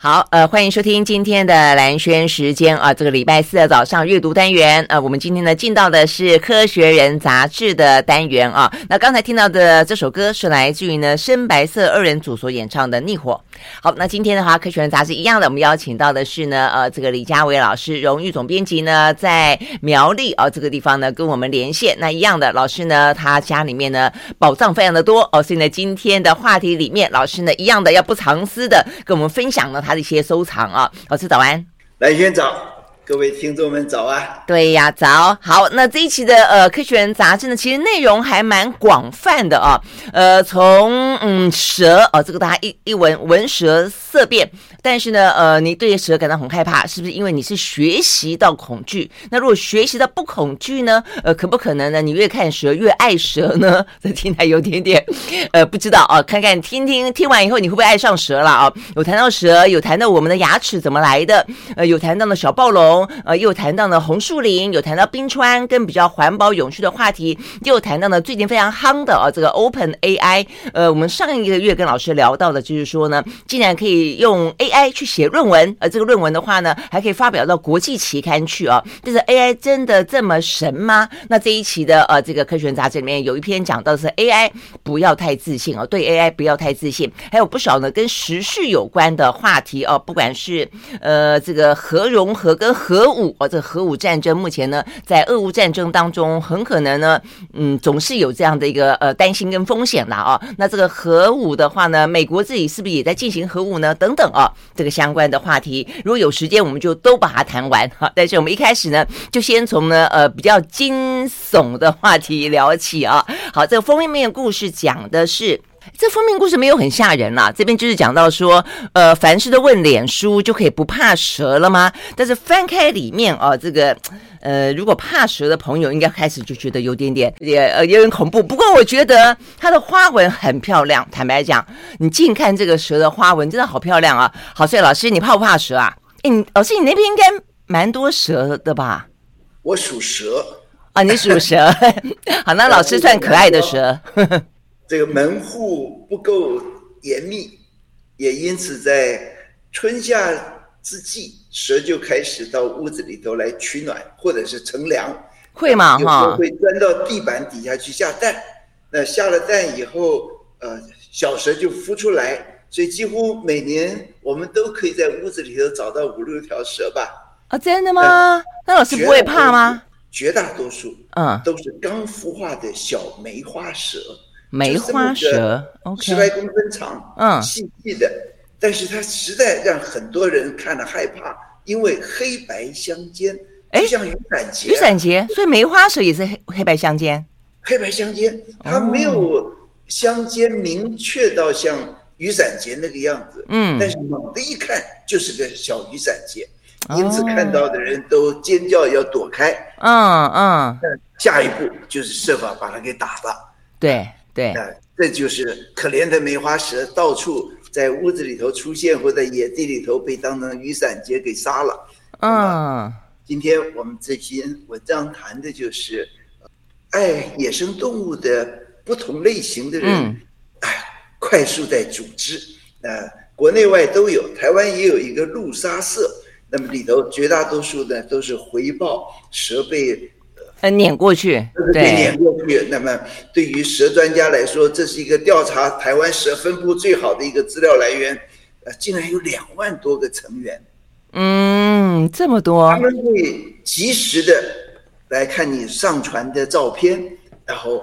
好，呃，欢迎收听今天的兰轩时间啊，这个礼拜四的早上阅读单元，呃，我们今天呢进到的是《科学人》杂志的单元啊。那刚才听到的这首歌是来自于呢深白色二人组所演唱的《逆火》。好，那今天的话，《科学人》杂志一样的，我们邀请到的是呢，呃，这个李家伟老师，荣誉总编辑呢，在苗栗啊这个地方呢跟我们连线。那一样的老师呢，他家里面呢宝藏非常的多哦，所以呢今天的话题里面，老师呢一样的要不藏私的跟我们分享呢。他的一些收藏啊，老师早安，来先早，各位听众们早啊，对呀，早好。那这一期的呃《科学人》杂志呢，其实内容还蛮广泛的啊，呃，从嗯蛇哦，这个大家一一闻闻蛇色变。但是呢，呃，你对蛇感到很害怕，是不是因为你是学习到恐惧？那如果学习到不恐惧呢？呃，可不可能呢？你越看蛇越爱蛇呢？这听起来有点点，呃，不知道啊。看看听听听完以后，你会不会爱上蛇了啊？有谈到蛇，有谈到我们的牙齿怎么来的，呃，有谈到的小暴龙，呃，又谈到了红树林，有谈到冰川跟比较环保永续的话题，又谈到了最近非常夯的啊，这个 Open AI。呃，我们上一个月跟老师聊到的，就是说呢，竟然可以用 AI。AI 去写论文，而这个论文的话呢，还可以发表到国际期刊去啊。但是 AI 真的这么神吗？那这一期的呃这个科学杂志里面有一篇讲到是 AI 不要太自信哦，对 AI 不要太自信，还有不少呢跟时事有关的话题哦，不管是呃这个核融合跟核武哦，这核武战争目前呢在俄乌战争当中很可能呢嗯总是有这样的一个呃担心跟风险啦啊。那这个核武的话呢，美国自己是不是也在进行核武呢？等等啊。这个相关的话题，如果有时间，我们就都把它谈完哈。但是我们一开始呢，就先从呢呃比较惊悚的话题聊起啊。好，这个封面故事讲的是，这封面故事没有很吓人啦。这边就是讲到说，呃，凡事都问脸书就可以不怕蛇了吗？但是翻开里面啊，这个呃，如果怕蛇的朋友，应该开始就觉得有点点也呃有点恐怖。不过我觉得它的花纹很漂亮。坦白讲，你近看这个蛇的花纹，真的好漂亮啊！好，所以老师，你怕不怕蛇啊？哎，你老师，你那边应该蛮多蛇的吧？我属蛇啊，你属蛇。好，那老师算可爱的蛇。这个门户不够严密，也因此在春夏之际，蛇就开始到屋子里头来取暖，或者是乘凉。会吗？哈，会钻到地板底下去下蛋。那下了蛋以后，呃，小蛇就孵出来，所以几乎每年我们都可以在屋子里头找到五六条蛇吧？啊，真的吗？那老师不会怕吗？绝大多数，嗯，都是刚孵化的小梅花蛇。梅花蛇，十来公分长，嗯，细细的，但是它实在让很多人看了害怕，因为黑白相间，就像雨伞节，雨伞节，所以梅花蛇也是黑黑白相间，黑白相间，它没有相间明确到像雨伞节那个样子，嗯，但是猛地一看就是个小雨伞节，因此看到的人都尖叫要躲开，嗯嗯，下一步就是设法把它给打了，对。对，啊，这就是可怜的梅花蛇到处在屋子里头出现，或在野地里头被当成雨伞节给杀了。啊，今天我们这篇文章谈的就是爱野生动物的不同类型的人，嗯、哎，快速在组织，呃，国内外都有，台湾也有一个路杀社，那么里头绝大多数呢都是回报蛇被。呃，碾过去，对，撵过去。那么，对于蛇专家来说，这是一个调查台湾蛇分布最好的一个资料来源。呃，竟然有两万多个成员。嗯，这么多。他们会及时的来看你上传的照片，然后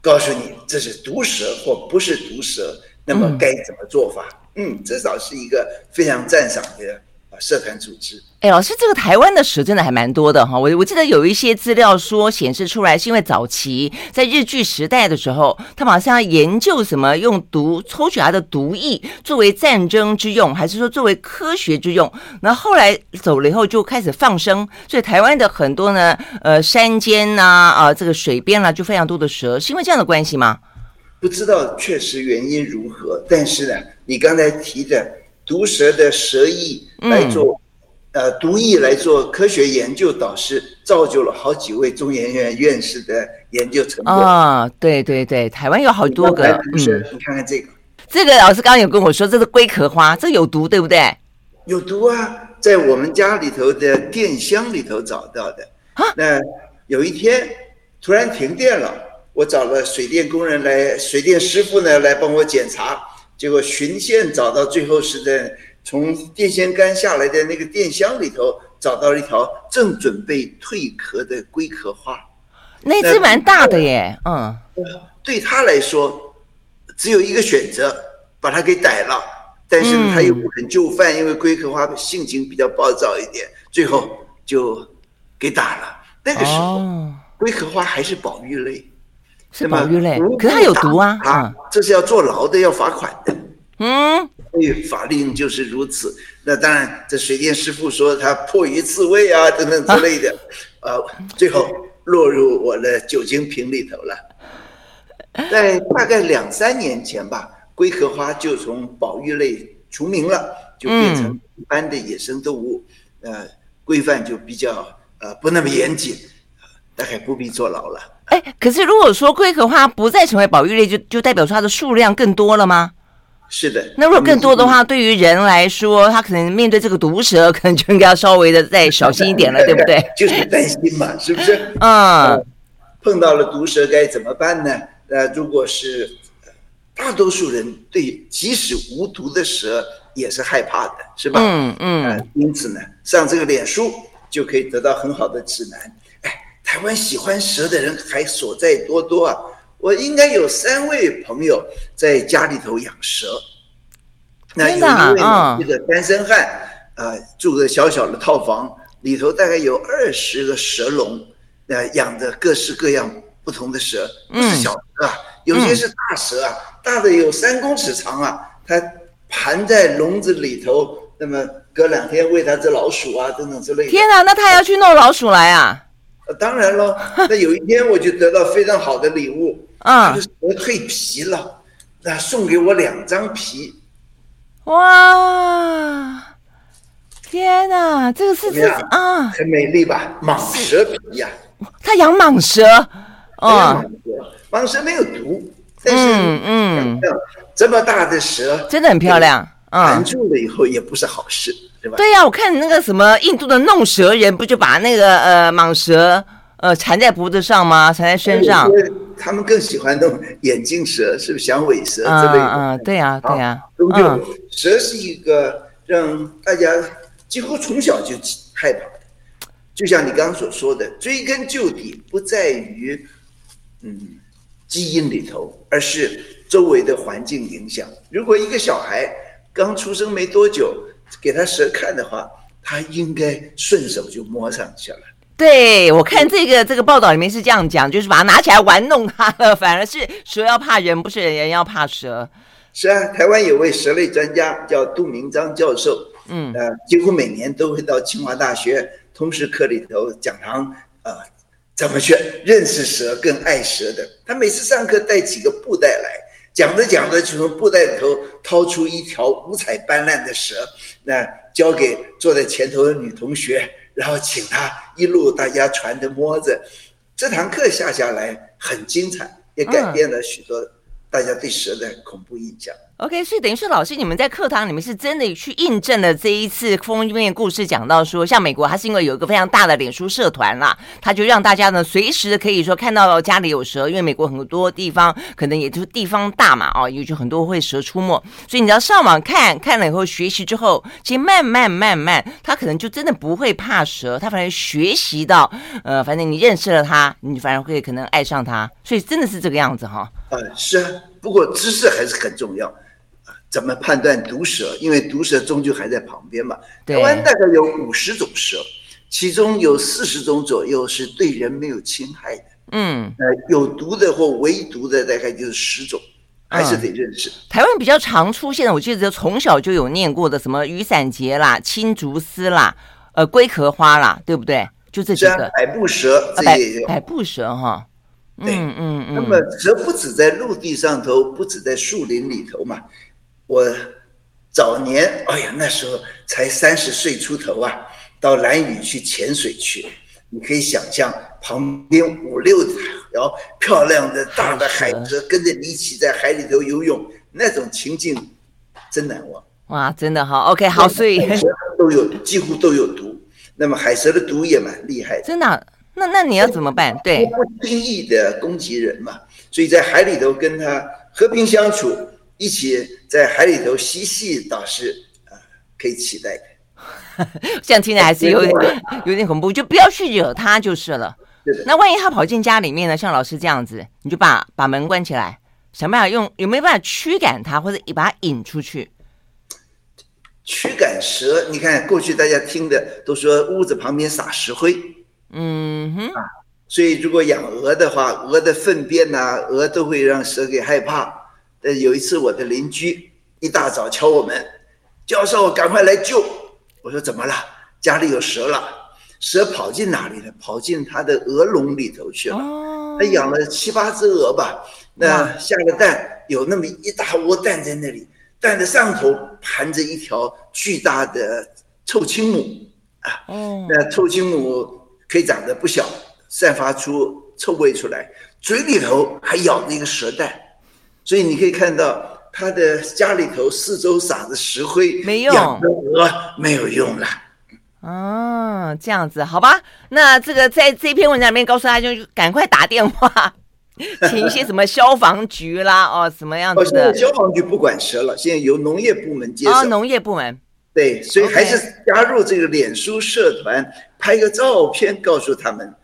告诉你这是毒蛇或不是毒蛇，那么该怎么做法？嗯，嗯，至少是一个非常赞赏的。社团组织，哎，老师，这个台湾的蛇真的还蛮多的哈。我我记得有一些资料说显示出来，是因为早期在日据时代的时候，他们好像要研究什么用毒抽取它的毒液作为战争之用，还是说作为科学之用？那后后来走了以后就开始放生，所以台湾的很多呢，呃，山间呐，啊、呃，这个水边啦，就非常多的蛇，是因为这样的关系吗？不知道确实原因如何，但是呢，你刚才提的。毒蛇的蛇翼来做，嗯、呃，毒液来做科学研究，导师造就了好几位中研院院士的研究成果啊！对对对，台湾有好多个，嗯，你看看这个，这个老师刚刚有跟我说，这是龟壳花，这有毒对不对？有毒啊，在我们家里头的电箱里头找到的。那有一天突然停电了，我找了水电工人来，水电师傅呢来帮我检查，结果循线找到，最后是在从电线杆下来的那个电箱里头找到了一条正准备蜕壳的龟壳花。那只蛮大的耶，嗯，对他来说只有一个选择，把它给逮了，但是他又不肯就范，因为龟壳花性情比较暴躁一点，最后就给打了。那个时候，龟壳花还是保育类，是保育类，可是它有毒啊，啊，这是要坐牢的，要罚款的，嗯，所以法令就是如此。那当然，这水电师傅说他迫于自卫啊，等等之类的，呃，最后。落入我的酒精瓶里头了。在大概两三年前吧，龟壳花就从保育类除名了，就变成一般的野生动物。嗯、呃，规范就比较呃不那么严谨，大概不必坐牢了。哎，可是如果说龟壳花不再成为保育类，就就代表说它的数量更多了吗？是的。那如果更多的话，对于人来说，他可能面对这个毒蛇，可能就应该要稍微的再小心一点了，对不对？就是担心嘛，是不是？嗯、呃。碰到了毒蛇该怎么办呢？呃，如果是大多数人对即使无毒的蛇也是害怕的，是吧？嗯嗯、呃。因此呢，上这个脸书就可以得到很好的指南。哎，台湾喜欢蛇的人还所在多多啊。我应该有三位朋友在家里头养蛇，那有一位呢，这个单身汉，呃，住个小小的套房里头，大概有二十个蛇笼，呃，养着各式各样不同的蛇，不是小蛇啊，有些是大蛇啊，大的有三公尺长啊，它盘在笼子里头，那么隔两天喂它只老鼠啊，等等之类的。天哪，那他要去弄老鼠来啊？呃，当然了，那有一天我就得到非常好的礼物。啊，蛇蜕皮了，那送给我两张皮。哇，天哪，这个是这啊，很美丽吧？蟒蛇皮呀，他养蟒蛇，哦，蟒蛇没有毒，但是嗯，这么大的蛇真的很漂亮，缠住了以后也不是好事，对吧？对呀，我看那个什么印度的弄蛇人，不就把那个呃蟒蛇呃缠在脖子上吗？缠在身上。他们更喜欢那种眼镜蛇，是不是响尾蛇之类的？嗯，对呀，对呀。蛇是一个让大家几乎从小就害怕的。就像你刚刚所说的，追根究底不在于嗯基因里头，而是周围的环境影响。如果一个小孩刚出生没多久，给他蛇看的话，他应该顺手就摸上去了。对，我看这个这个报道里面是这样讲，就是把它拿起来玩弄它了，反而是蛇要怕人，不是人要怕蛇。是啊，台湾有位蛇类专家叫杜明章教授，嗯，呃，几乎每年都会到清华大学通识课里头讲堂，呃，怎么去认识蛇、更爱蛇的。他每次上课带几个布袋来，讲着讲着就从布袋里头掏出一条五彩斑斓的蛇，那交给坐在前头的女同学。然后请她一路大家传着摸着，这堂课下下来很精彩，也改变了许多大家对蛇的恐怖印象。OK，所以等于是老师，你们在课堂里面是真的去印证了这一次封面故事讲到说，像美国，它是因为有一个非常大的脸书社团啦，它就让大家呢随时可以说看到家里有蛇，因为美国很多地方可能也就是地方大嘛，哦，也就很多会蛇出没，所以你要上网看看了以后学习之后，其实慢慢慢慢，他可能就真的不会怕蛇，他反而学习到，呃，反正你认识了它，你反而会可能爱上它，所以真的是这个样子哈。呃，是啊，不过知识还是很重要。怎么判断毒蛇？因为毒蛇终究还在旁边嘛。台湾大概有五十种蛇，其中有四十种左右是对人没有侵害的。嗯，呃，有毒的或唯毒的大概就是十种，还是得认识。嗯、台湾比较常出现的，我记得从小就有念过的，什么雨伞节啦、青竹丝啦、呃龟壳花啦，对不对？就这几个。百步蛇，这也有。百步蛇哈。对，嗯嗯嗯。那么蛇不止在陆地上头，不止在树林里头嘛。我早年，哎呀，那时候才三十岁出头啊，到蓝屿去潜水去，你可以想象旁边五六条漂亮的大的海蛇跟着你一起在海里头游泳，那种情境真难忘。哇，真的哈，OK，好，所以都有几乎都有毒。那么海蛇的毒也蛮厉害的，真的、啊。那那你要怎么办？对，不轻易的攻击人嘛，所以在海里头跟他和平相处，一起在海里头嬉戏，倒是啊可以期待的。这样听起来还是有点有点恐怖，就不要去惹他就是了。那万一他跑进家里面呢？像老师这样子，你就把把门关起来，想办法用有没有办法驱赶他，或者把他引出去？驱赶蛇，你看过去大家听的都说屋子旁边撒石灰。嗯哼，啊，所以如果养鹅的话，鹅的粪便呐、啊，鹅都会让蛇给害怕。呃，有一次我的邻居一大早敲我门，教授赶快来救。我说怎么了？家里有蛇了。蛇跑进哪里了？跑进他的鹅笼里头去了。哦，他养了七八只鹅吧，那下了蛋，有那么一大窝蛋在那里，蛋的上头盘着一条巨大的臭青母啊。哦，那臭青母。可以长得不小，散发出臭味出来，嘴里头还咬着一个蛇蛋，所以你可以看到他的家里头四周撒着石灰，没用，养的鹅没有用了。哦，这样子，好吧，那这个在这篇文章里面告诉大家，就赶快打电话，请一些什么消防局啦，哦，什么样子的？哦、消防局不管蛇了，现在由农业部门接手。哦，农业部门。对，所以还是加入这个脸书社团，拍个照片告诉他们，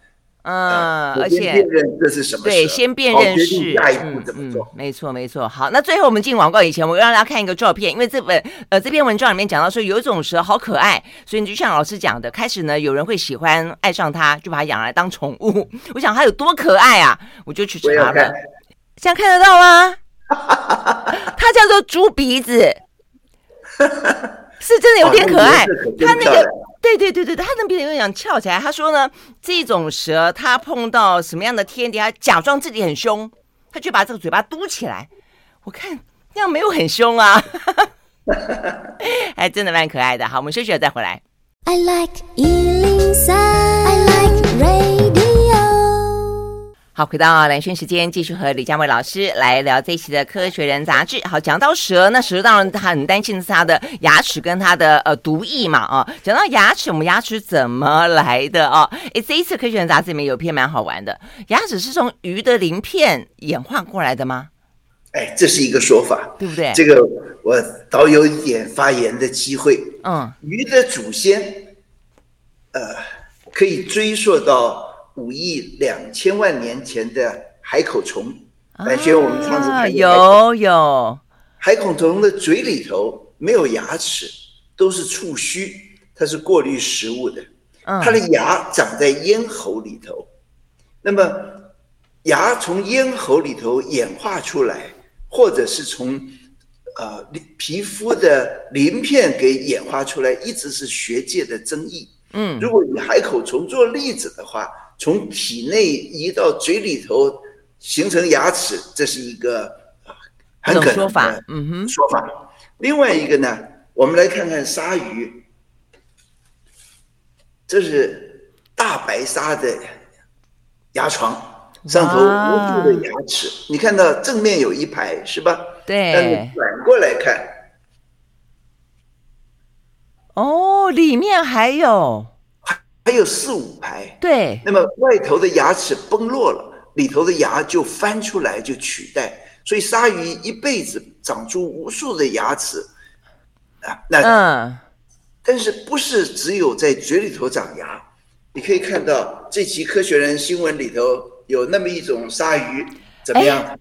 嗯，而且辨认这是什么？对，先辨认是下一步怎么做？没错，没错。好，那最后我们进广告以前，我让大家看一个照片，因为这本呃这篇文章里面讲到说有一种蛇好可爱，所以你就像老师讲的，开始呢有人会喜欢爱上它，就把它养来当宠物。我想它有多可爱啊，我就去查了，这样看得到吗？它叫做猪鼻子。是真的有点可爱，它那个对对对对，它那边有点翘起来。他说呢，这种蛇它碰到什么样的天敌，它假装自己很凶，它就把这个嘴巴嘟起来。我看这样没有很凶啊，还真的蛮可爱的。好，我们休息了再回来。I like 103, I like radio. 好，回到蓝轩时间，继续和李佳伟老师来聊这一期的《科学人》杂志。好，讲到蛇，那蛇当然他很担心的是它的牙齿跟它的呃毒液嘛啊。讲到牙齿，我们牙齿怎么来的啊？诶，这一次《科学人》杂志里面有篇蛮好玩的，牙齿是从鱼的鳞片演化过来的吗？哎，这是一个说法，对不对？这个我倒有一点发言的机会。嗯，鱼的祖先，呃，可以追溯到。五亿两千万年前的海口虫，来学我们上次看有有海口虫的嘴里头没有牙齿，都是触须，它是过滤食物的。它的牙长在咽喉里头，那么牙从咽喉里头演化出来，或者是从呃皮肤的鳞片给演化出来，一直是学界的争议。嗯，如果以海口虫做例子的话。从体内移到嘴里头形成牙齿，这是一个很可能的说法。嗯哼，说法。另外一个呢，我们来看看鲨鱼，这是大白鲨的牙床，上头无数的牙齿。你看到正面有一排是吧？对。但是反过来看，哦，里面还有。还有四五排，对。那么外头的牙齿崩落了，里头的牙就翻出来就取代，所以鲨鱼一辈子长出无数的牙齿啊。那嗯，但是不是只有在嘴里头长牙？你可以看到这期《科学人》新闻里头有那么一种鲨鱼，怎么样？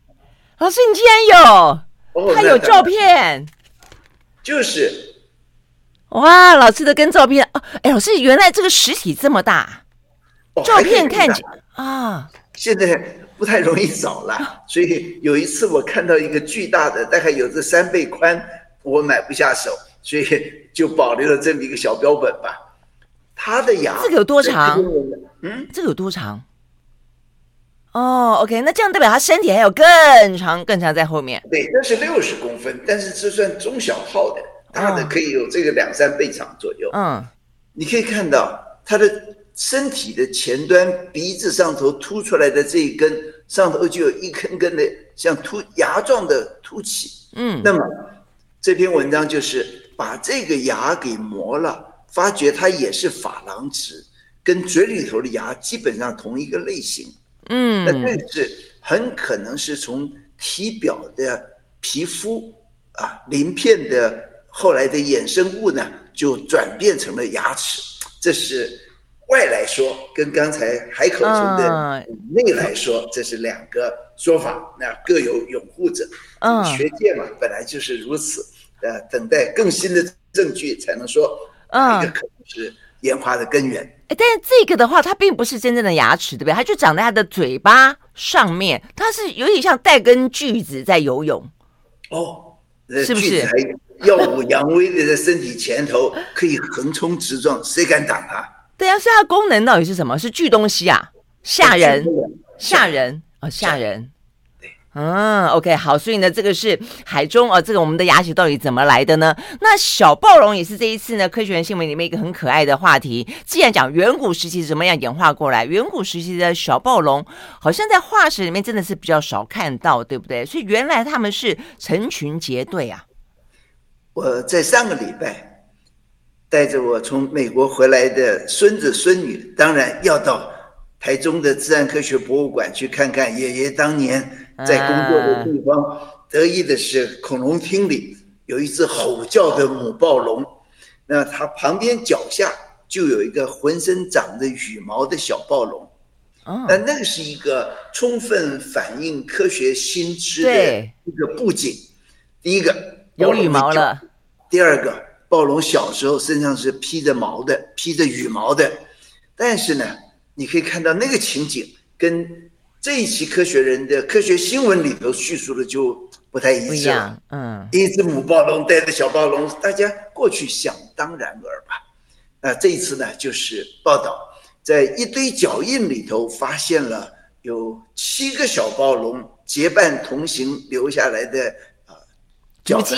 老师，你竟然有，还有照片，就是。哇，老师的跟照片哦，哎，老师原来这个实体这么大，照片看起啊，现在不太容易找了，所以有一次我看到一个巨大的，大概有这三倍宽，我买不下手，所以就保留了这么一个小标本吧。它的牙这个有多长？嗯，这个有多长？哦，OK，那这样代表他身体还有更长、更长在后面。对，那是六十公分，但是这算中小号的。大的可以有这个两三倍长左右。嗯，你可以看到它的身体的前端，鼻子上头凸出来的这一根上头就有一根根的像凸牙状的凸起。嗯，那么这篇文章就是把这个牙给磨了，发觉它也是珐琅质，跟嘴里头的牙基本上同一个类型。嗯，那但是很可能是从体表的皮肤啊鳞片的后来的衍生物呢，就转变成了牙齿。这是外来说，跟刚才海口中的内来说，这是两个说法，那各有拥护者。嗯，学界嘛，本来就是如此。呃，等待更新的证据才能说，嗯，这个可能是演化的根源。哎，但是这个的话，它并不是真正的牙齿，对不对？它就长在它的嘴巴上面，它是有点像带根锯子在游泳。哦，是不是？耀武扬威的在身体前头，可以横冲直撞，谁敢挡它？对啊，所以它功能到底是什么？是锯东西啊？吓人？吓人？哦，吓人。嗯，OK，好，所以呢，这个是海中啊，这个我们的牙齿到底怎么来的呢？那小暴龙也是这一次呢，科学人新闻里面一个很可爱的话题。既然讲远古时期怎么样演化过来，远古时期的小暴龙好像在化石里面真的是比较少看到，对不对？所以原来他们是成群结队啊。我在上个礼拜带着我从美国回来的孙子孙女，当然要到台中的自然科学博物馆去看看爷爷当年。在工作的地方，得意的是恐龙厅里有一只吼叫的母暴龙，那它旁边脚下就有一个浑身长着羽毛的小暴龙，那那个是一个充分反映科学新知的一个布景。第一个有羽毛了，第二个暴龙小时候身上是披着毛的，披着羽毛的，但是呢，你可以看到那个情景跟。这一期科学人的科学新闻里头叙述的就不太一致了。嗯，一只母暴龙带着小暴龙，大家过去想当然耳吧。那这一次呢，就是报道在一堆脚印里头发现了有七个小暴龙结伴同行留下来的啊脚迹。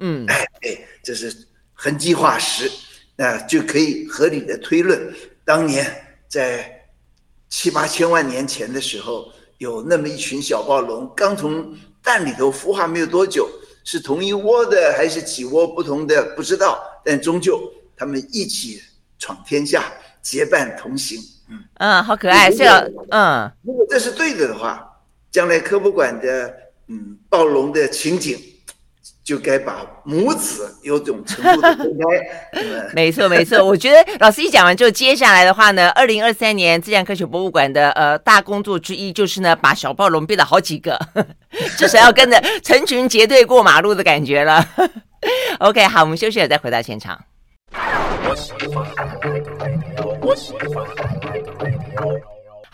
嗯，哎哎，这是痕迹化石，那就可以合理的推论，当年在。七八千万年前的时候，有那么一群小暴龙刚从蛋里头孵化没有多久，是同一窝的还是几窝不同的不知道，但终究他们一起闯天下，结伴同行。嗯嗯，好可爱，是啊，嗯，如果这是对的的话，将来科博馆的嗯暴龙的情景。就该把母子有种程度的分开。没错，没错。我觉得老师一讲完之后，接下来的话呢，二零二三年自然科学博物馆的呃大工作之一，就是呢把小暴龙变了好几个，至少要跟着成群结队过马路的感觉了。OK，好，我们休息了再回到现场。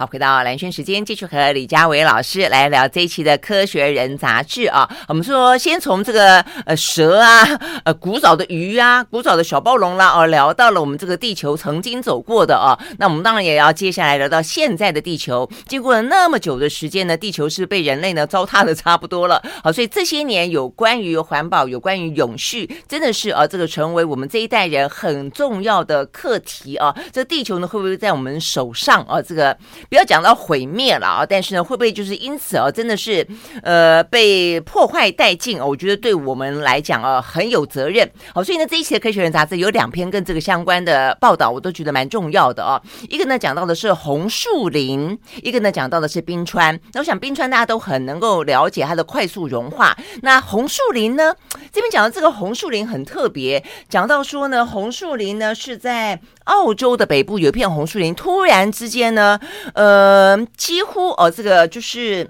好，回到蓝轩时间，继续和李家维老师来聊这一期的《科学人》杂志啊。我们说，先从这个呃蛇啊，呃古早的鱼啊，古早的小暴龙啦，哦，聊到了我们这个地球曾经走过的啊。那我们当然也要接下来聊到现在的地球，经过了那么久的时间呢，地球是被人类呢糟蹋的差不多了。好，所以这些年有关于环保，有关于永续，真的是啊，这个成为我们这一代人很重要的课题啊。这地球呢，会不会在我们手上啊？这个。不要讲到毁灭了啊，但是呢，会不会就是因此啊，真的是呃被破坏殆尽啊？我觉得对我们来讲啊，很有责任。好，所以呢，这一期的《科学人》杂志有两篇跟这个相关的报道，我都觉得蛮重要的啊。一个呢讲到的是红树林，一个呢讲到的是冰川。那我想冰川大家都很能够了解它的快速融化。那红树林呢，这边讲到这个红树林很特别，讲到说呢，红树林呢是在澳洲的北部有一片红树林，突然之间呢。呃，几乎哦，这个就是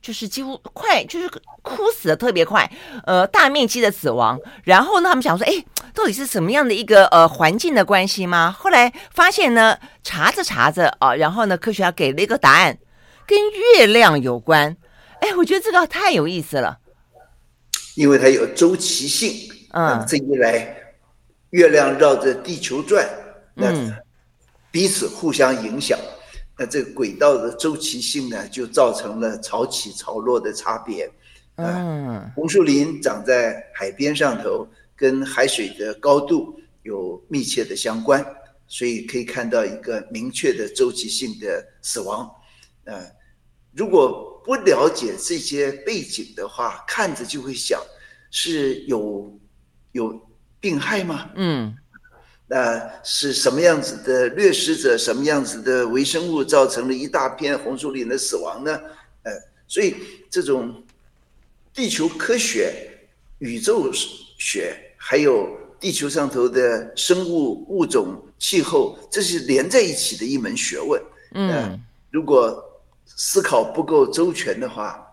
就是几乎快，就是枯死的特别快，呃，大面积的死亡。然后呢，他们想说，哎，到底是什么样的一个呃环境的关系吗？后来发现呢，查着查着啊，然后呢，科学家给了一个答案，跟月亮有关。哎，我觉得这个太有意思了，因为它有周期性。嗯，这一来，月亮绕着地球转，那彼此互相影响。那这个轨道的周期性呢，就造成了潮起潮落的差别。嗯，红树林长在海边上头，跟海水的高度有密切的相关，所以可以看到一个明确的周期性的死亡。呃，如果不了解这些背景的话，看着就会想是有有病害吗？嗯，那是什么样子的掠食者，什么样子的微生物造成了一大片红树林的死亡呢？呃，所以这种地球科学、宇宙学，还有地球上头的生物物种、气候，这是连在一起的一门学问。嗯、呃，如果思考不够周全的话，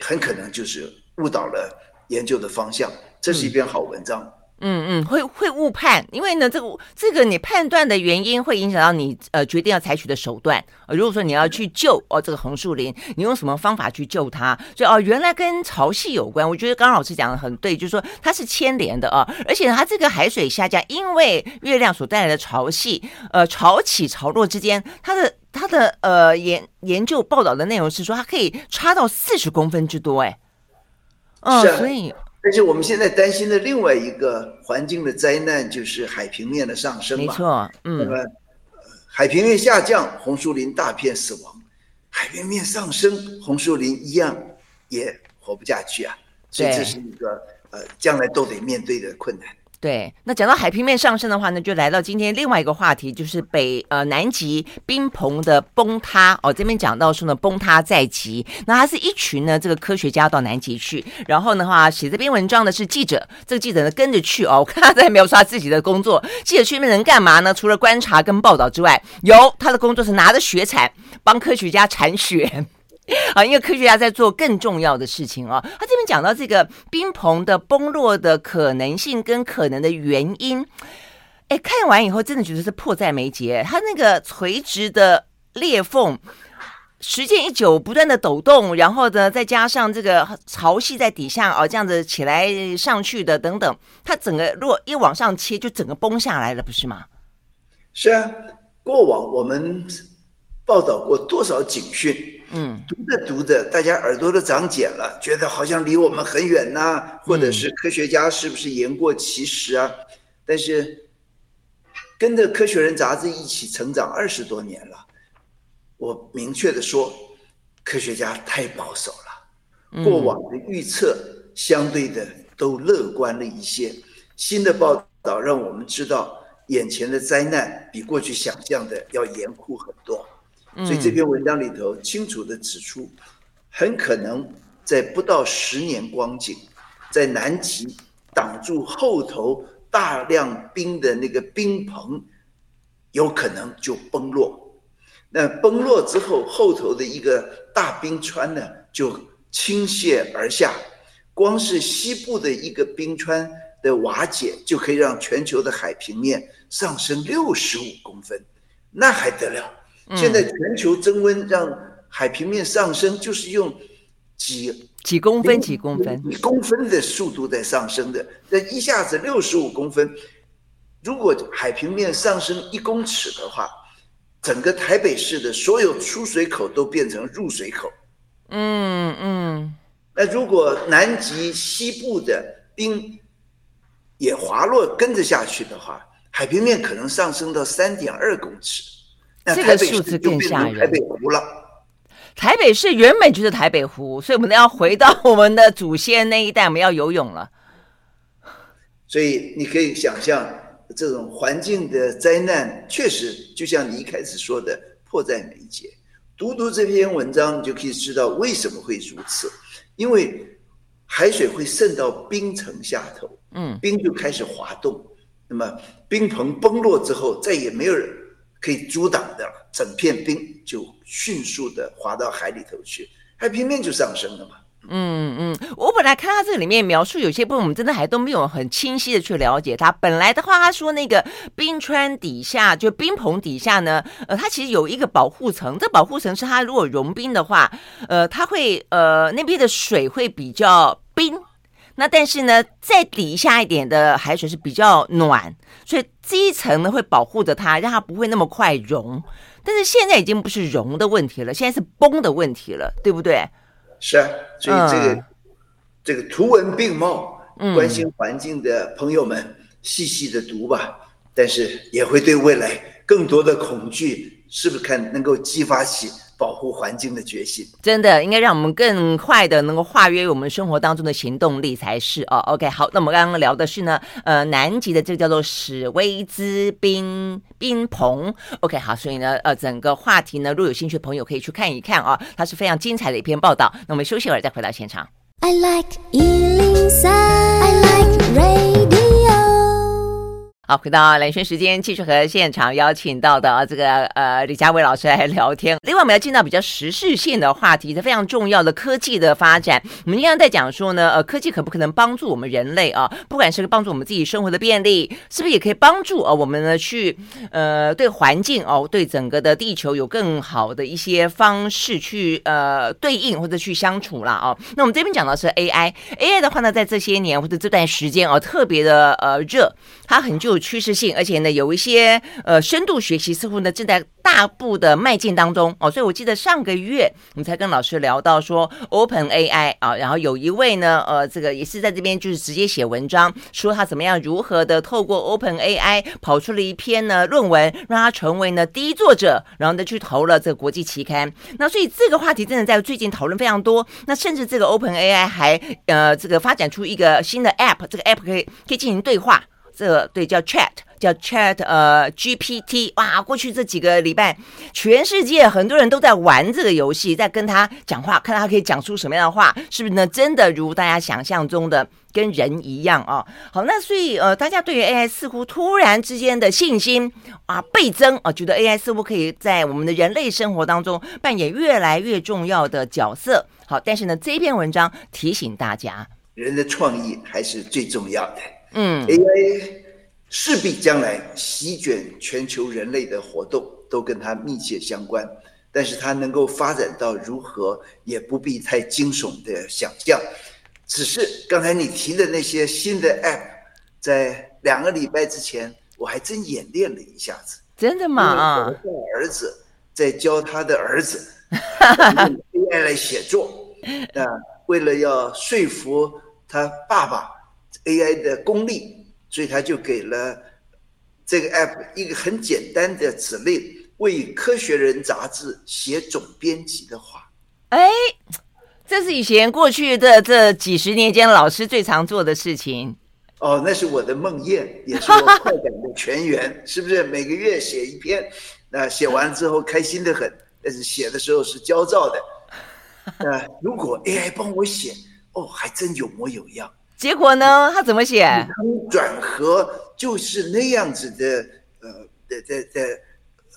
很可能就是误导了研究的方向。这是一篇好文章。嗯嗯嗯，会会误判，因为呢，这个这个你判断的原因会影响到你呃决定要采取的手段。呃，如果说你要去救哦这个红树林，你用什么方法去救它？所以哦，原来跟潮汐有关。我觉得刚刚老师讲的很对，就是说它是牵连的啊。而且它这个海水下降，因为月亮所带来的潮汐，呃，潮起潮落之间，它的它的呃研研究报道的内容是说，它可以差到四十公分之多，哎，嗯，是啊，所以。而且我们现在担心的另外一个环境的灾难就是海平面的上升嘛。没错，嗯。那么，海平面下降，红树林大片死亡；海平面上升，红树林一样也活不下去啊。所以这是一个呃，将来都得面对的困难。对，那讲到海平面上升的话呢，就来到今天另外一个话题，就是北呃南极冰棚的崩塌哦。这边讲到说呢，崩塌在即，那他是一群呢这个科学家到南极去，然后的话写这篇文章的是记者，这个记者呢跟着去哦。我看他在描述他自己的工作，记者去那边能干嘛呢？除了观察跟报道之外，有他的工作是拿着雪铲帮科学家铲雪。啊，因为科学家在做更重要的事情啊。他这边讲到这个冰棚的崩落的可能性跟可能的原因，哎，看完以后真的觉得是迫在眉睫。它那个垂直的裂缝，时间一久不断的抖动，然后呢，再加上这个潮汐在底下哦，这样子起来上去的等等，它整个如果一往上切，就整个崩下来了，不是吗？是啊，过往我们报道过多少警讯。嗯，读着读着，大家耳朵都长茧了，觉得好像离我们很远呐、啊，或者是科学家是不是言过其实啊？嗯、但是跟着《科学人》杂志一起成长二十多年了，我明确的说，科学家太保守了，过往的预测相对的都乐观了一些。新的报道让我们知道，眼前的灾难比过去想象的要严酷很多。所以这篇文章里头清楚的指出，很可能在不到十年光景，在南极挡住后头大量冰的那个冰棚，有可能就崩落。那崩落之后，后头的一个大冰川呢，就倾泻而下。光是西部的一个冰川的瓦解，就可以让全球的海平面上升六十五公分，那还得了？现在全球增温让海平面上升，就是用几几公分、几公分、几公分的速度在上升的。这一下子六十五公分，如果海平面上升一公尺的话，整个台北市的所有出水口都变成入水口。嗯嗯。那如果南极西部的冰也滑落跟着下去的话，海平面可能上升到三点二公尺。这个数字更吓人。台北湖了，台北市原本就是台北湖，所以我们要回到我们的祖先那一代，我们要游泳了。所以你可以想象，这种环境的灾难，确实就像你一开始说的，迫在眉睫。读读这篇文章，你就可以知道为什么会如此。因为海水会渗到冰层下头，嗯，冰就开始滑动。那么冰棚崩落之后，再也没有人。可以阻挡的整片冰就迅速的滑到海里头去，海平面就上升了嘛。嗯嗯，我本来看到这里面描述有些部分，我们真的还都没有很清晰的去了解它。本来的话，他说那个冰川底下，就冰棚底下呢，呃，它其实有一个保护层。这保护层是它如果融冰的话，呃，它会呃那边的水会比较冰。那但是呢，在底下一点的海水是比较暖，所以这一层呢会保护着它，让它不会那么快融。但是现在已经不是融的问题了，现在是崩的问题了，对不对？是啊，所以这个、嗯、这个图文并茂，关心环境的朋友们细细的读吧。但是也会对未来更多的恐惧，是不是看能够激发起保护环境的决心，真的应该让我们更快的能够化约我们生活当中的行动力才是哦。OK，好，那我们刚刚聊的是呢，呃，南极的这个叫做史威兹冰冰棚。OK，好，所以呢，呃，整个话题呢，如果有兴趣的朋友可以去看一看啊，它是非常精彩的一篇报道。那我们休息一会儿再回到现场。I like 103, I like radio 好，回到兰萱时间，继续和现场邀请到的这个呃李家维老师来聊天。另外，我们要进到比较时事性的话题，是非常重要的科技的发展。我们经常在讲说呢，呃，科技可不可能帮助我们人类啊？不管是帮助我们自己生活的便利，是不是也可以帮助呃我们呢去呃对环境哦，对整个的地球有更好的一些方式去呃对应或者去相处啦哦。那我们这边讲的是 AI，AI 的话呢，在这些年或者这段时间哦，特别的呃热，它很具。有趋势性，而且呢，有一些呃深度学习似乎呢正在大步的迈进当中哦，所以我记得上个月我们才跟老师聊到说 Open AI 啊，然后有一位呢呃这个也是在这边就是直接写文章说他怎么样如何的透过 Open AI 跑出了一篇呢论文，让他成为呢第一作者，然后呢去投了这个国际期刊。那所以这个话题真的在最近讨论非常多。那甚至这个 Open AI 还呃这个发展出一个新的 App，这个 App 可以可以进行对话。这对叫 Chat，叫 Chat，呃，GPT，哇，过去这几个礼拜，全世界很多人都在玩这个游戏，在跟他讲话，看他可以讲出什么样的话，是不是呢？真的如大家想象中的跟人一样啊？好，那所以呃，大家对于 AI 似乎突然之间的信心啊倍增啊，觉得 AI 似乎可以在我们的人类生活当中扮演越来越重要的角色。好，但是呢，这篇文章提醒大家，人的创意还是最重要的。嗯，AI 势必将来席卷全球人类的活动，都跟它密切相关。但是它能够发展到如何，也不必太惊悚的想象。只是刚才你提的那些新的 App，在两个礼拜之前，我还真演练了一下子。真的吗？我儿子在教他的儿子 用 AI 来写作，那为了要说服他爸爸。AI 的功力，所以他就给了这个 App 一个很简单的指令，为《科学人》杂志写总编辑的话。哎，这是以前过去的这几十年间老师最常做的事情。哦，那是我的梦魇，也是我快感的泉源，是不是？每个月写一篇，那写完之后开心的很，但是写的时候是焦躁的。那如果 AI 帮我写，哦，还真有模有样。结果呢？他怎么写？转合就是那样子的，呃，的的的，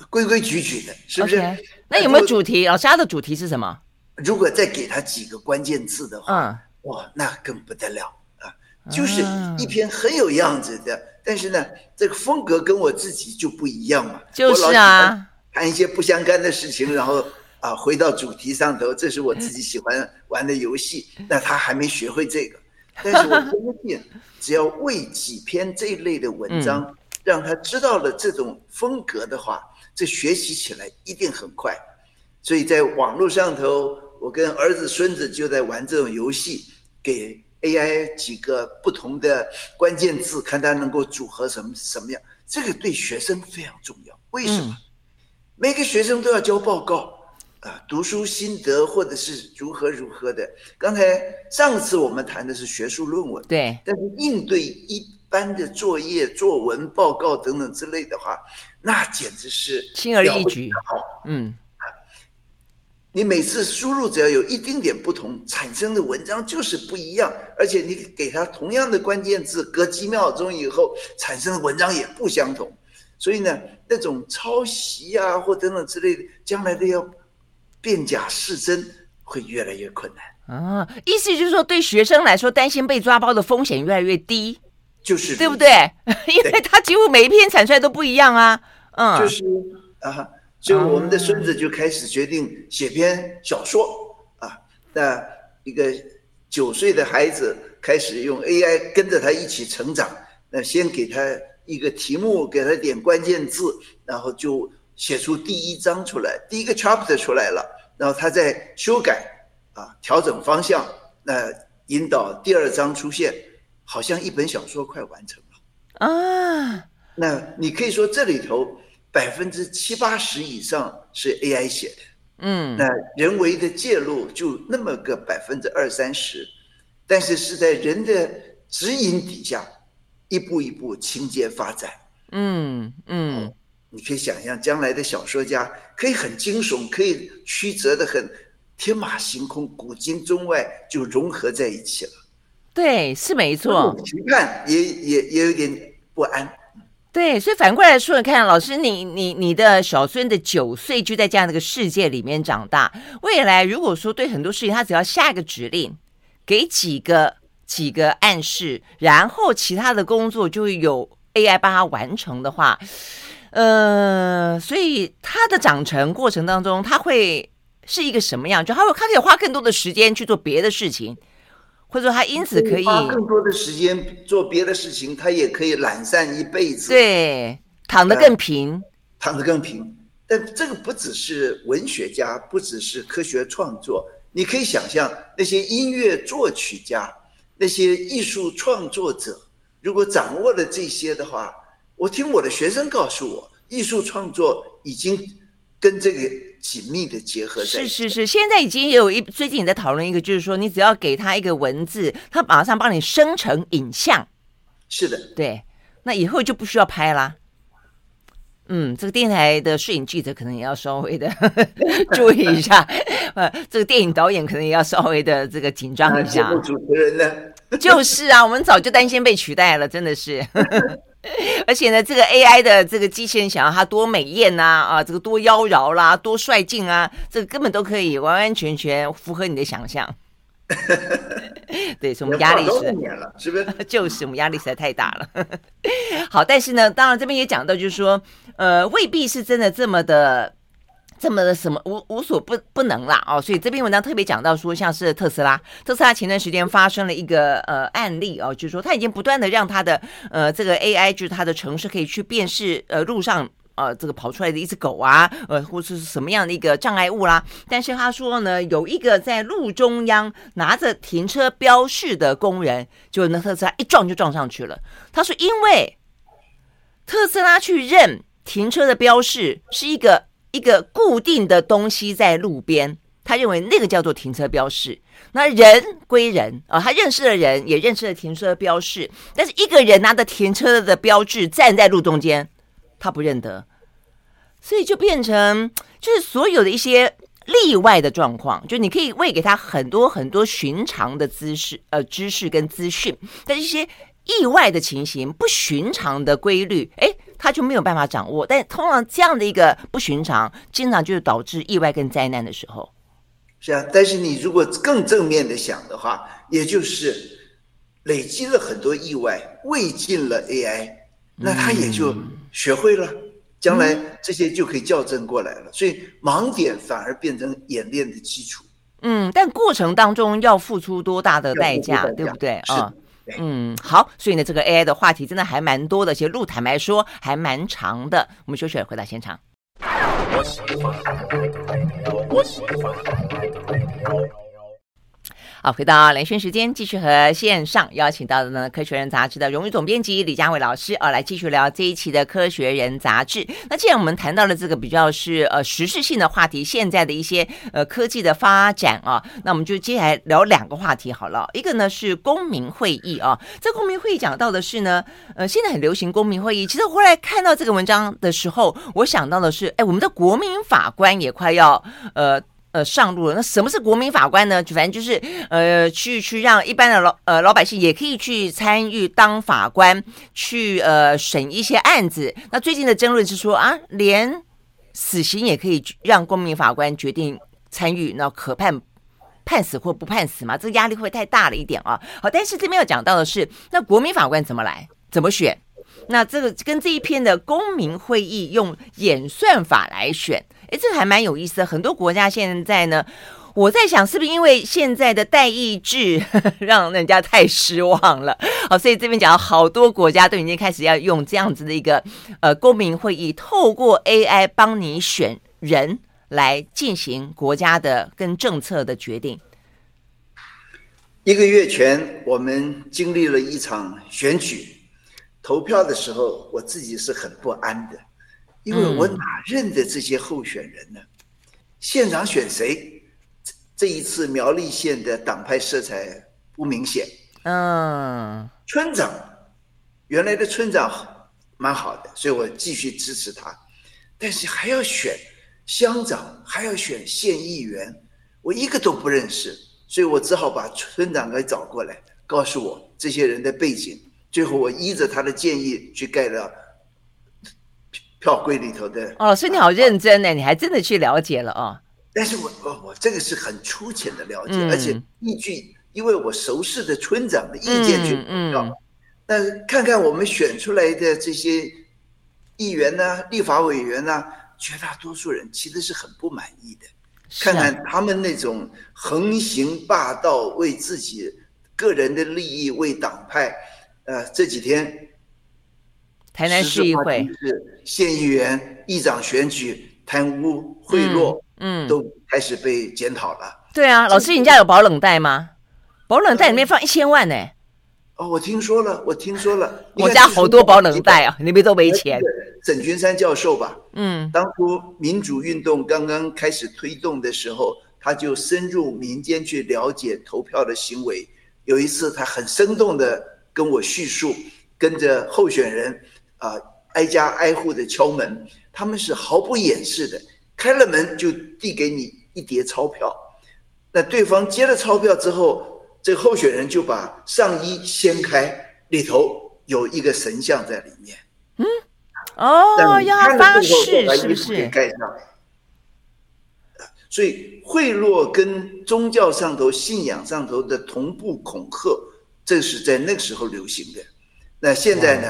规规矩矩的，是不是？Okay. 那有没有主题？老师他的主题是什么？如果再给他几个关键字的话，嗯，哇，那更不得了啊！就是一篇很有样子的，嗯、但是呢，这个风格跟我自己就不一样嘛。就是啊，谈一些不相干的事情，然后啊，回到主题上头，这是我自己喜欢玩的游戏。那他还没学会这个。但是我相信，只要为几篇这一类的文章，让他知道了这种风格的话，这学习起来一定很快。所以在网络上头，我跟儿子、孙子就在玩这种游戏，给 AI 几个不同的关键字，看他能够组合什么什么样。这个对学生非常重要。为什么？每个学生都要交报告。啊，读书心得或者是如何如何的。刚才上次我们谈的是学术论文，对，但是应对一般的作业、作文、报告等等之类的话，那简直是轻而易举。嗯，你每次输入只要有一丁点不同，产生的文章就是不一样，而且你给它同样的关键字，隔几秒钟以后产生的文章也不相同。所以呢，那种抄袭啊或等等之类的，将来都要。辨假是真会越来越困难啊！意思就是说，对学生来说，担心被抓包的风险越来越低，就是对不对？因为他几乎每一篇产出来都不一样啊。嗯，就是啊，所以我们的孙子就开始决定写篇小说啊。那一个九岁的孩子开始用 AI 跟着他一起成长。那先给他一个题目，给他点关键字，然后就写出第一章出来，第一个 chapter 出来了。然后他在修改啊，调整方向，那引导第二章出现，好像一本小说快完成了。啊。那你可以说这里头百分之七八十以上是 AI 写的，嗯，那人为的介入就那么个百分之二三十，但是是在人的指引底下，一步一步情节发展。嗯嗯、哦，你可以想象将来的小说家可以很惊悚，可以曲折的很天马行空，古今中外就融合在一起了。对，是没错。期盼也也也有点不安。对，所以反过来说，你看老师，你你你的小孙的九岁就在这样的一个世界里面长大，未来如果说对很多事情他只要下一个指令，给几个几个暗示，然后其他的工作就会有 AI 帮他完成的话，呃，所以他的长成过程当中，他会是一个什么样？就他会他可以花更多的时间去做别的事情。或者说他因此可以花更多的时间做别的事情，他也可以懒散一辈子，对，躺得更平，躺得更平。但这个不只是文学家，不只是科学创作，你可以想象那些音乐作曲家、那些艺术创作者，如果掌握了这些的话，我听我的学生告诉我，艺术创作已经跟这个。紧密的结合在。是是是，现在已经有一最近也在讨论一个，就是说你只要给他一个文字，他马上帮你生成影像。是的，对，那以后就不需要拍啦。嗯，这个电台的摄影记者可能也要稍微的 注意一下，呃，这个电影导演可能也要稍微的这个紧张一下。主持人呢？就是啊，我们早就担心被取代了，真的是。而且呢，这个 AI 的这个机器人想要它多美艳呐，啊，这个多妖娆啦，多帅劲啊，这个根本都可以完完全全符合你的想象。对，所以我们压力是？就是我们压力实在太大了。好，但是呢，当然这边也讲到，就是说，呃，未必是真的这么的。这么的什么无无所不不能啦哦，所以这篇文章特别讲到说，像是特斯拉，特斯拉前段时间发生了一个呃案例哦，就是说他已经不断的让他的呃这个 AI 就是他的城市可以去辨识呃路上呃这个跑出来的一只狗啊，呃或者是什么样的一个障碍物啦，但是他说呢，有一个在路中央拿着停车标示的工人，就那特斯拉一撞就撞上去了。他说，因为特斯拉去认停车的标示是一个。一个固定的东西在路边，他认为那个叫做停车标示。那人归人啊，他认识的人也认识了停车标示，但是一个人拿着停车的标志站在路中间，他不认得，所以就变成就是所有的一些例外的状况，就你可以喂给他很多很多寻常的知识呃知识跟资讯，但是一些意外的情形、不寻常的规律，哎。他就没有办法掌握，但通常这样的一个不寻常，经常就是导致意外跟灾难的时候。是啊，但是你如果更正面的想的话，也就是累积了很多意外，喂进了 AI，那他也就学会了，嗯、将来这些就可以校正过来了。所以盲点反而变成演练的基础。嗯，但过程当中要付出多大的代价，对不对啊？嗯，好，所以呢，这个 AI 的话题真的还蛮多的，其实路坦白说还蛮长的。我们休息了，回到现场。好，回到连线时间，继续和线上邀请到的呢，《科学人》杂志的荣誉总编辑李佳伟老师啊，来继续聊这一期的《科学人》杂志。那既然我们谈到了这个比较是呃时事性的话题，现在的一些呃科技的发展啊，那我们就接下来聊两个话题好了。一个呢是公民会议啊，这公民会议讲到的是呢，呃，现在很流行公民会议。其实后来看到这个文章的时候，我想到的是，哎，我们的国民法官也快要呃。呃，上路了。那什么是国民法官呢？就反正就是，呃，去去让一般的老呃老百姓也可以去参与当法官，去呃审一些案子。那最近的争论是说啊，连死刑也可以让公民法官决定参与，那可判判死或不判死嘛？这个压力会太大了一点啊。好，但是这边要讲到的是，那国民法官怎么来，怎么选？那这个跟这一篇的公民会议用演算法来选。哎，这个还蛮有意思的。很多国家现在呢，我在想，是不是因为现在的代议制 让人家太失望了？好，所以这边讲好多国家都已经开始要用这样子的一个呃公民会议，透过 AI 帮你选人来进行国家的跟政策的决定。一个月前，我们经历了一场选举，投票的时候，我自己是很不安的。因为我哪认得这些候选人呢？县长选谁？这一次苗栗县的党派色彩不明显。嗯，村长原来的村长蛮好的，所以我继续支持他。但是还要选乡长，还要选县议员，我一个都不认识，所以我只好把村长给找过来，告诉我这些人的背景。最后我依着他的建议去盖了票柜里头的。哦，所以你好认真呢，你还真的去了解了哦。但是我我我这个是很粗浅的了解，而且依据因为我熟识的村长的意见去投票。那、嗯嗯、看看我们选出来的这些。议员呢，立法委员呢，绝大多数人其实是很不满意的。看看他们那种横行霸道，为自己个人的利益，为党派。呃，这几天台南市议会是县议员、议长选举贪污贿赂，嗯，都开始被检讨了。对啊，老师，你家有保冷袋吗？保冷袋里面放一千万呢。哦，我听说了，我听说了。我家好多保冷袋啊，里面都没钱。沈君山教授吧，嗯，当初民主运动刚刚开始推动的时候，他就深入民间去了解投票的行为。有一次，他很生动的跟我叙述，跟着候选人啊、呃，挨家挨户的敲门，他们是毫不掩饰的，开了门就递给你一叠钞票。那对方接了钞票之后。这个候选人就把上衣掀开，里头有一个神像在里面。嗯，哦，要发誓是不是？盖上。所以贿赂跟宗教上头、信仰上头的同步恐吓，这是在那个时候流行的。那现在呢？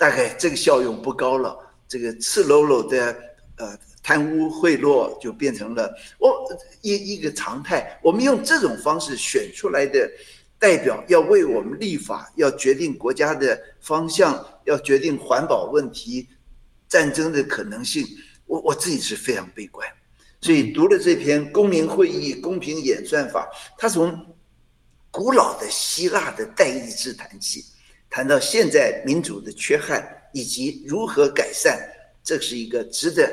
大概这个效用不高了。这个赤裸裸的呃。贪污贿赂就变成了哦一一个常态。我们用这种方式选出来的代表，要为我们立法，要决定国家的方向，要决定环保问题、战争的可能性。我我自己是非常悲观。所以读了这篇《公民会议公平演算法》，它从古老的希腊的代议制谈起，谈到现在民主的缺憾以及如何改善，这是一个值得。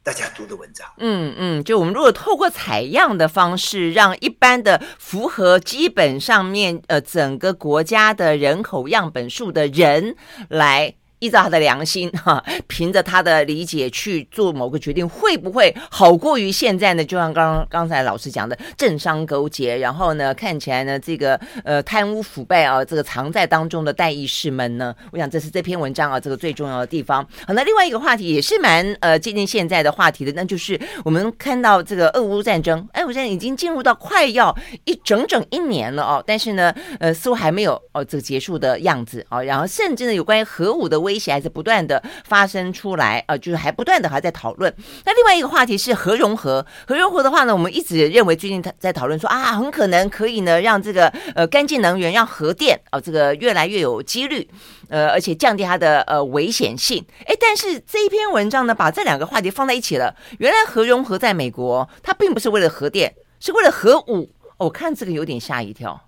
大家读的文章，嗯嗯，就我们如果透过采样的方式，让一般的符合基本上面呃整个国家的人口样本数的人来。依照他的良心 哈，凭着他的理解去做某个决定，会不会好过于现在呢？就像刚刚才老师讲的，政商勾结，然后呢，看起来呢，这个呃贪污腐败啊，这个藏在当中的代议士们呢，我想这是这篇文章啊，这个最重要的地方。好，那另外一个话题也是蛮呃接近现在的话题的，那就是我们看到这个俄乌战争，哎，我现在已经进入到快要一整整一年了哦，但是呢，呃，似乎还没有哦这个结束的样子啊，然后甚至呢，有关于核武的问。威胁还是不断的发生出来呃，就是还不断的还在讨论。那另外一个话题是核融合，核融合的话呢，我们一直认为最近他在讨论说啊，很可能可以呢让这个呃干净能源，让核电啊这个越来越有几率，呃而且降低它的呃危险性。哎，但是这一篇文章呢，把这两个话题放在一起了。原来核融合在美国，它并不是为了核电，是为了核武。哦，我看这个有点吓一跳。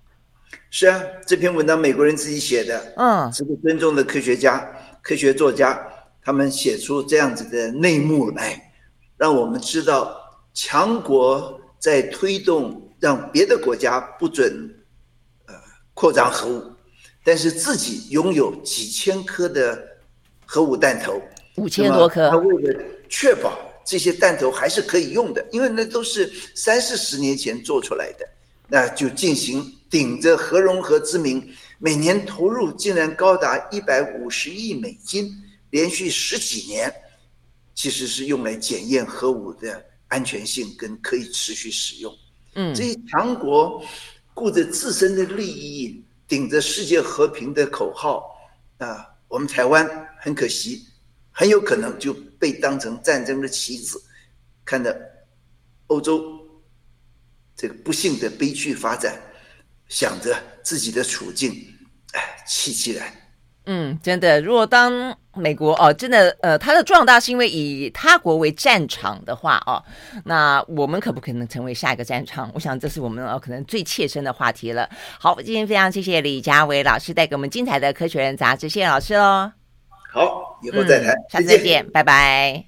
是啊，这篇文章美国人自己写的，嗯，是个尊重的科学家。科学作家他们写出这样子的内幕来，让我们知道强国在推动让别的国家不准呃扩张核武，但是自己拥有几千颗的核武弹头，五千多颗。他为了确保这些弹头还是可以用的，因为那都是三四十年前做出来的，那就进行顶着核融合之名。每年投入竟然高达一百五十亿美金，连续十几年，其实是用来检验核武的安全性跟可以持续使用。嗯，这些强国顾着自身的利益，顶着世界和平的口号，啊，我们台湾很可惜，很有可能就被当成战争的棋子，看着欧洲这个不幸的悲剧发展，想着自己的处境。哎，凄凄然。嗯，真的，如果当美国哦，真的，呃，它的壮大是因为以他国为战场的话哦，那我们可不可能成为下一个战场？我想这是我们哦可能最切身的话题了。好，今天非常谢谢李佳维老师带给我们精彩的《科学人》杂志，谢谢老师喽。好，以后再谈，嗯、下次再见，拜拜。